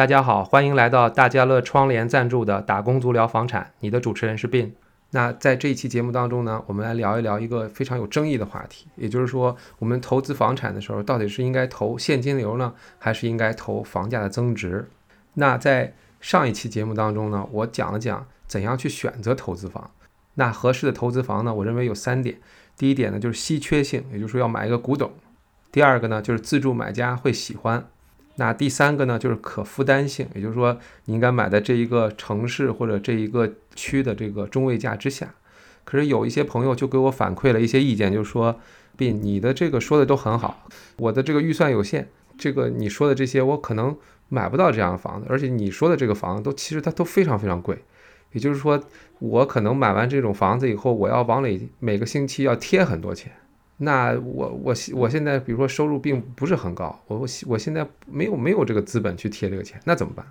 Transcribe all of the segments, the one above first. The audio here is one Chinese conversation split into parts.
大家好，欢迎来到大家乐窗帘赞助的打工族聊房产，你的主持人是 Bin。那在这一期节目当中呢，我们来聊一聊一个非常有争议的话题，也就是说，我们投资房产的时候，到底是应该投现金流呢，还是应该投房价的增值？那在上一期节目当中呢，我讲了讲怎样去选择投资房。那合适的投资房呢，我认为有三点。第一点呢，就是稀缺性，也就是说要买一个古董；第二个呢，就是自住买家会喜欢；那第三个呢，就是可负担性，也就是说你应该买在这一个城市或者这一个区的这个中位价之下。可是有一些朋友就给我反馈了一些意见，就是说，并你的这个说的都很好，我的这个预算有限，这个你说的这些我可能买不到这样的房子，而且你说的这个房子都其实它都非常非常贵。也就是说，我可能买完这种房子以后，我要往里每个星期要贴很多钱。那我我我现在比如说收入并不是很高，我我我现在没有没有这个资本去贴这个钱，那怎么办？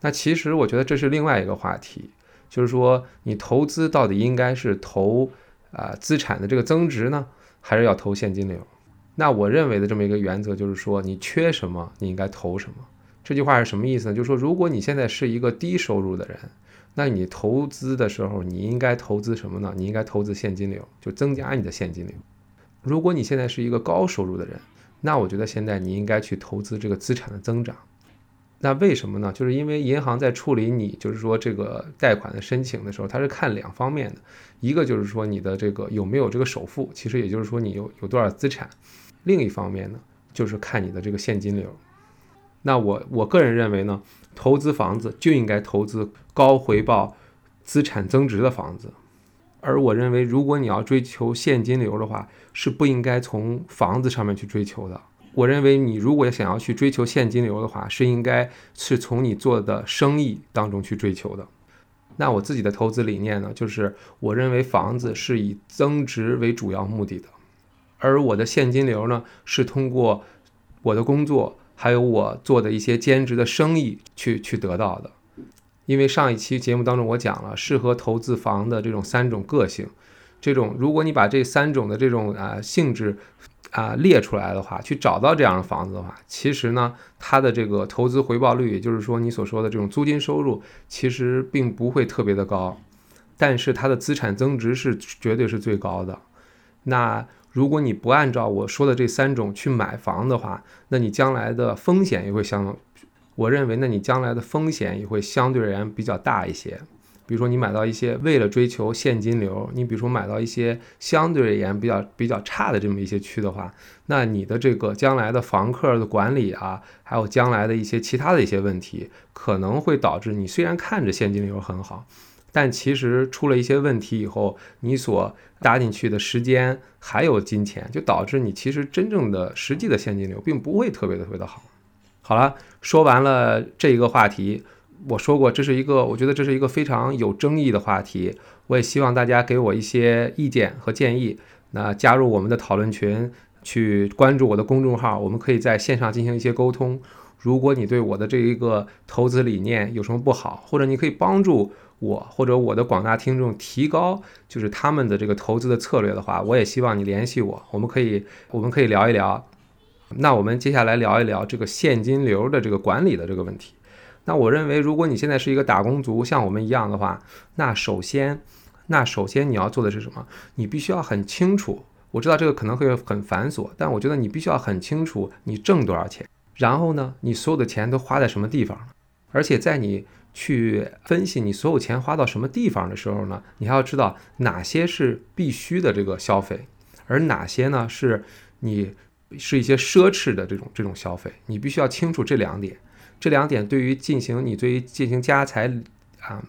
那其实我觉得这是另外一个话题，就是说你投资到底应该是投啊资产的这个增值呢，还是要投现金流？那我认为的这么一个原则就是说，你缺什么，你应该投什么。这句话是什么意思呢？就是说，如果你现在是一个低收入的人。那你投资的时候，你应该投资什么呢？你应该投资现金流，就增加你的现金流。如果你现在是一个高收入的人，那我觉得现在你应该去投资这个资产的增长。那为什么呢？就是因为银行在处理你就是说这个贷款的申请的时候，它是看两方面的，一个就是说你的这个有没有这个首付，其实也就是说你有有多少资产；另一方面呢，就是看你的这个现金流。那我我个人认为呢，投资房子就应该投资高回报、资产增值的房子，而我认为，如果你要追求现金流的话，是不应该从房子上面去追求的。我认为，你如果想要去追求现金流的话，是应该是从你做的生意当中去追求的。那我自己的投资理念呢，就是我认为房子是以增值为主要目的的，而我的现金流呢，是通过我的工作。还有我做的一些兼职的生意去去得到的，因为上一期节目当中我讲了适合投资房的这种三种个性，这种如果你把这三种的这种啊性质啊列出来的话，去找到这样的房子的话，其实呢它的这个投资回报率，也就是说你所说的这种租金收入，其实并不会特别的高，但是它的资产增值是绝对是最高的。那如果你不按照我说的这三种去买房的话，那你将来的风险也会相，我认为，那你将来的风险也会相对而言比较大一些。比如说，你买到一些为了追求现金流，你比如说买到一些相对而言比较比较差的这么一些区的话，那你的这个将来的房客的管理啊，还有将来的一些其他的一些问题，可能会导致你虽然看着现金流很好。但其实出了一些问题以后，你所搭进去的时间还有金钱，就导致你其实真正的实际的现金流并不会特别特别的好。好了，说完了这一个话题，我说过这是一个，我觉得这是一个非常有争议的话题。我也希望大家给我一些意见和建议。那加入我们的讨论群，去关注我的公众号，我们可以在线上进行一些沟通。如果你对我的这一个投资理念有什么不好，或者你可以帮助。我或者我的广大听众提高就是他们的这个投资的策略的话，我也希望你联系我，我们可以我们可以聊一聊。那我们接下来聊一聊这个现金流的这个管理的这个问题。那我认为，如果你现在是一个打工族，像我们一样的话，那首先，那首先你要做的是什么？你必须要很清楚。我知道这个可能会很繁琐，但我觉得你必须要很清楚你挣多少钱，然后呢，你所有的钱都花在什么地方，而且在你。去分析你所有钱花到什么地方的时候呢？你还要知道哪些是必须的这个消费，而哪些呢是你是一些奢侈的这种这种消费。你必须要清楚这两点。这两点对于进行你对于进行家财啊，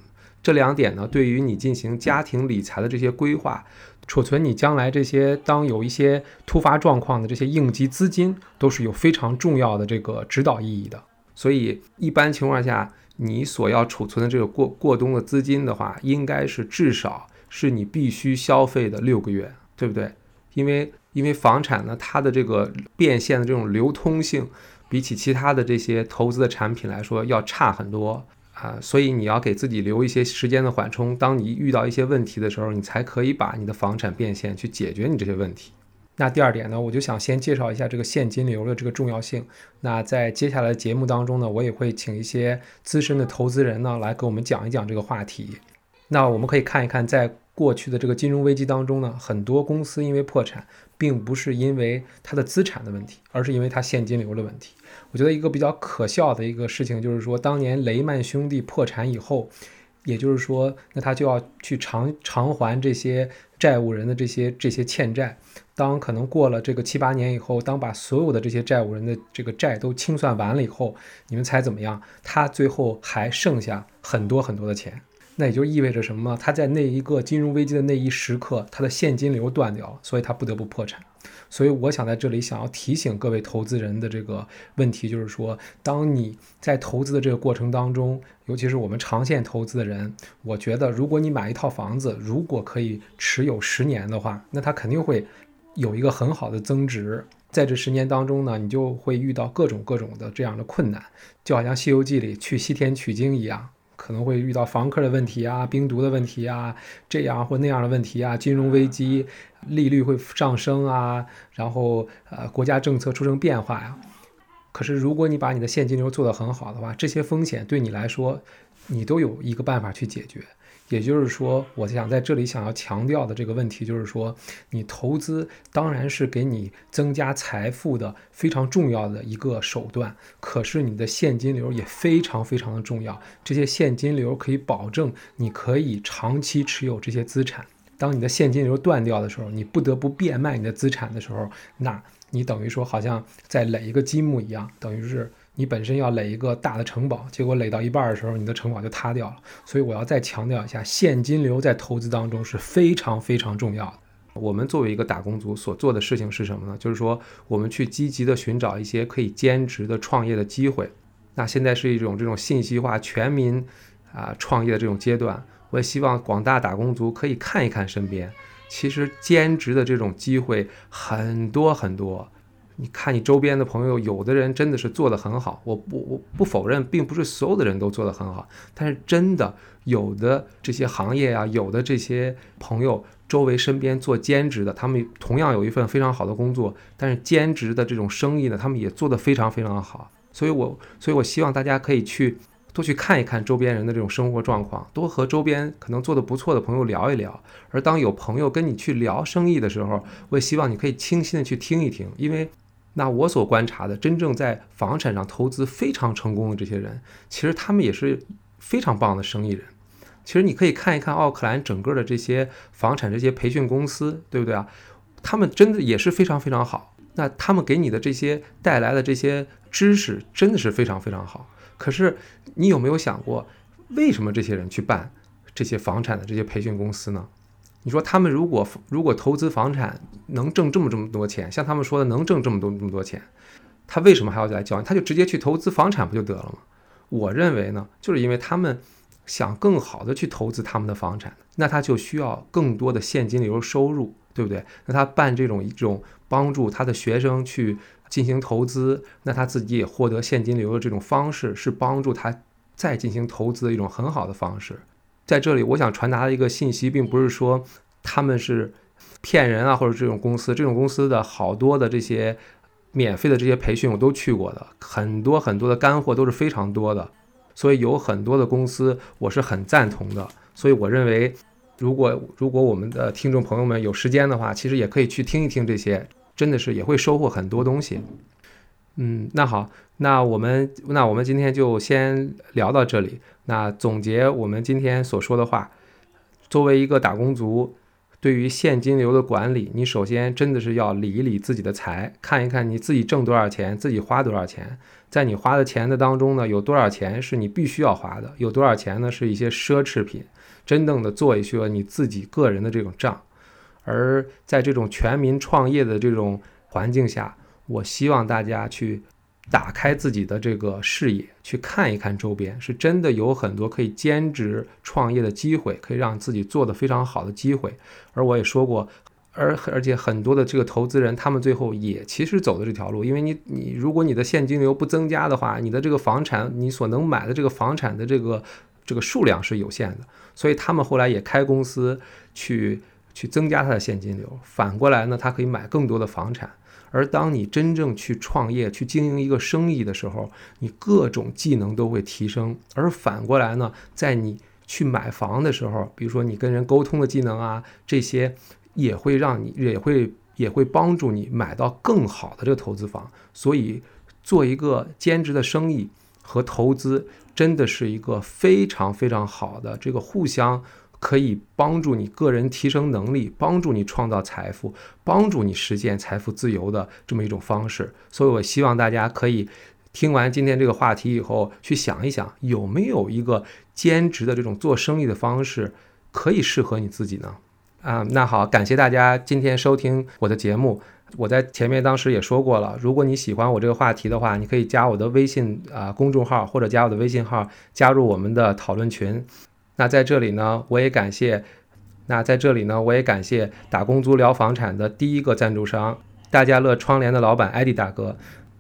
这两点呢对于你进行家庭理财的这些规划，储存你将来这些当有一些突发状况的这些应急资金，都是有非常重要的这个指导意义的。所以一般情况下。你所要储存的这个过过冬的资金的话，应该是至少是你必须消费的六个月，对不对？因为因为房产呢，它的这个变现的这种流通性，比起其他的这些投资的产品来说要差很多啊，所以你要给自己留一些时间的缓冲，当你遇到一些问题的时候，你才可以把你的房产变现去解决你这些问题。那第二点呢，我就想先介绍一下这个现金流的这个重要性。那在接下来的节目当中呢，我也会请一些资深的投资人呢来给我们讲一讲这个话题。那我们可以看一看，在过去的这个金融危机当中呢，很多公司因为破产，并不是因为它的资产的问题，而是因为它现金流的问题。我觉得一个比较可笑的一个事情就是说，当年雷曼兄弟破产以后。也就是说，那他就要去偿偿还这些债务人的这些这些欠债。当可能过了这个七八年以后，当把所有的这些债务人的这个债都清算完了以后，你们猜怎么样？他最后还剩下很多很多的钱。那也就意味着什么？他在那一个金融危机的那一时刻，他的现金流断掉了，所以他不得不破产。所以我想在这里想要提醒各位投资人的这个问题，就是说，当你在投资的这个过程当中，尤其是我们长线投资的人，我觉得如果你买一套房子，如果可以持有十年的话，那它肯定会有一个很好的增值。在这十年当中呢，你就会遇到各种各种的这样的困难，就好像《西游记》里去西天取经一样。可能会遇到房客的问题啊，冰毒的问题啊，这样或那样的问题啊，金融危机，利率会上升啊，然后呃国家政策出生变化呀。可是如果你把你的现金流做得很好的话，这些风险对你来说，你都有一个办法去解决。也就是说，我想在这里想要强调的这个问题，就是说，你投资当然是给你增加财富的非常重要的一个手段，可是你的现金流也非常非常的重要。这些现金流可以保证你可以长期持有这些资产。当你的现金流断掉的时候，你不得不变卖你的资产的时候，那你等于说好像在垒一个积木一样，等于是。你本身要垒一个大的城堡，结果垒到一半的时候，你的城堡就塌掉了。所以我要再强调一下，现金流在投资当中是非常非常重要的。我们作为一个打工族所做的事情是什么呢？就是说，我们去积极的寻找一些可以兼职的创业的机会。那现在是一种这种信息化、全民啊创业的这种阶段，我也希望广大打工族可以看一看身边，其实兼职的这种机会很多很多。你看，你周边的朋友，有的人真的是做得很好。我不，我不否认，并不是所有的人都做得很好。但是真的有的这些行业啊，有的这些朋友周围身边做兼职的，他们同样有一份非常好的工作，但是兼职的这种生意呢，他们也做得非常非常好。所以，我，所以我希望大家可以去多去看一看周边人的这种生活状况，多和周边可能做得不错的朋友聊一聊。而当有朋友跟你去聊生意的时候，我也希望你可以清晰的去听一听，因为。那我所观察的，真正在房产上投资非常成功的这些人，其实他们也是非常棒的生意人。其实你可以看一看奥克兰整个的这些房产这些培训公司，对不对啊？他们真的也是非常非常好。那他们给你的这些带来的这些知识，真的是非常非常好。可是你有没有想过，为什么这些人去办这些房产的这些培训公司呢？你说他们如果如果投资房产能挣这么这么多钱，像他们说的能挣这么多这么多钱，他为什么还要来教？他就直接去投资房产不就得了吗？我认为呢，就是因为他们想更好的去投资他们的房产，那他就需要更多的现金流收入，对不对？那他办这种一种帮助他的学生去进行投资，那他自己也获得现金流的这种方式，是帮助他再进行投资的一种很好的方式。在这里，我想传达的一个信息，并不是说他们是骗人啊，或者这种公司，这种公司的好多的这些免费的这些培训我都去过的，很多很多的干货都是非常多的，所以有很多的公司我是很赞同的。所以我认为，如果如果我们的听众朋友们有时间的话，其实也可以去听一听这些，真的是也会收获很多东西。嗯，那好，那我们那我们今天就先聊到这里。那总结我们今天所说的话，作为一个打工族，对于现金流的管理，你首先真的是要理一理自己的财，看一看你自己挣多少钱，自己花多少钱，在你花的钱的当中呢，有多少钱是你必须要花的，有多少钱呢是一些奢侈品，真正的做一些你自己个人的这种账。而在这种全民创业的这种环境下，我希望大家去。打开自己的这个视野，去看一看周边，是真的有很多可以兼职创业的机会，可以让自己做得非常好的机会。而我也说过，而而且很多的这个投资人，他们最后也其实走的这条路，因为你你如果你的现金流不增加的话，你的这个房产你所能买的这个房产的这个这个数量是有限的，所以他们后来也开公司去去增加他的现金流。反过来呢，他可以买更多的房产。而当你真正去创业、去经营一个生意的时候，你各种技能都会提升。而反过来呢，在你去买房的时候，比如说你跟人沟通的技能啊，这些也会让你也会也会帮助你买到更好的这个投资房。所以，做一个兼职的生意和投资，真的是一个非常非常好的这个互相。可以帮助你个人提升能力，帮助你创造财富，帮助你实现财富自由的这么一种方式。所以，我希望大家可以听完今天这个话题以后，去想一想，有没有一个兼职的这种做生意的方式可以适合你自己呢？啊，那好，感谢大家今天收听我的节目。我在前面当时也说过了，如果你喜欢我这个话题的话，你可以加我的微信啊公众号，或者加我的微信号，加入我们的讨论群。那在这里呢，我也感谢，那在这里呢，我也感谢打工族聊房产的第一个赞助商大家乐窗帘的老板艾迪大哥。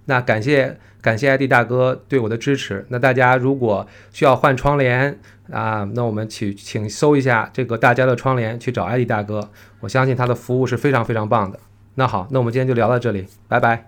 那感谢感谢艾迪大哥对我的支持。那大家如果需要换窗帘啊，那我们去请搜一下这个大家乐窗帘，去找艾迪大哥。我相信他的服务是非常非常棒的。那好，那我们今天就聊到这里，拜拜。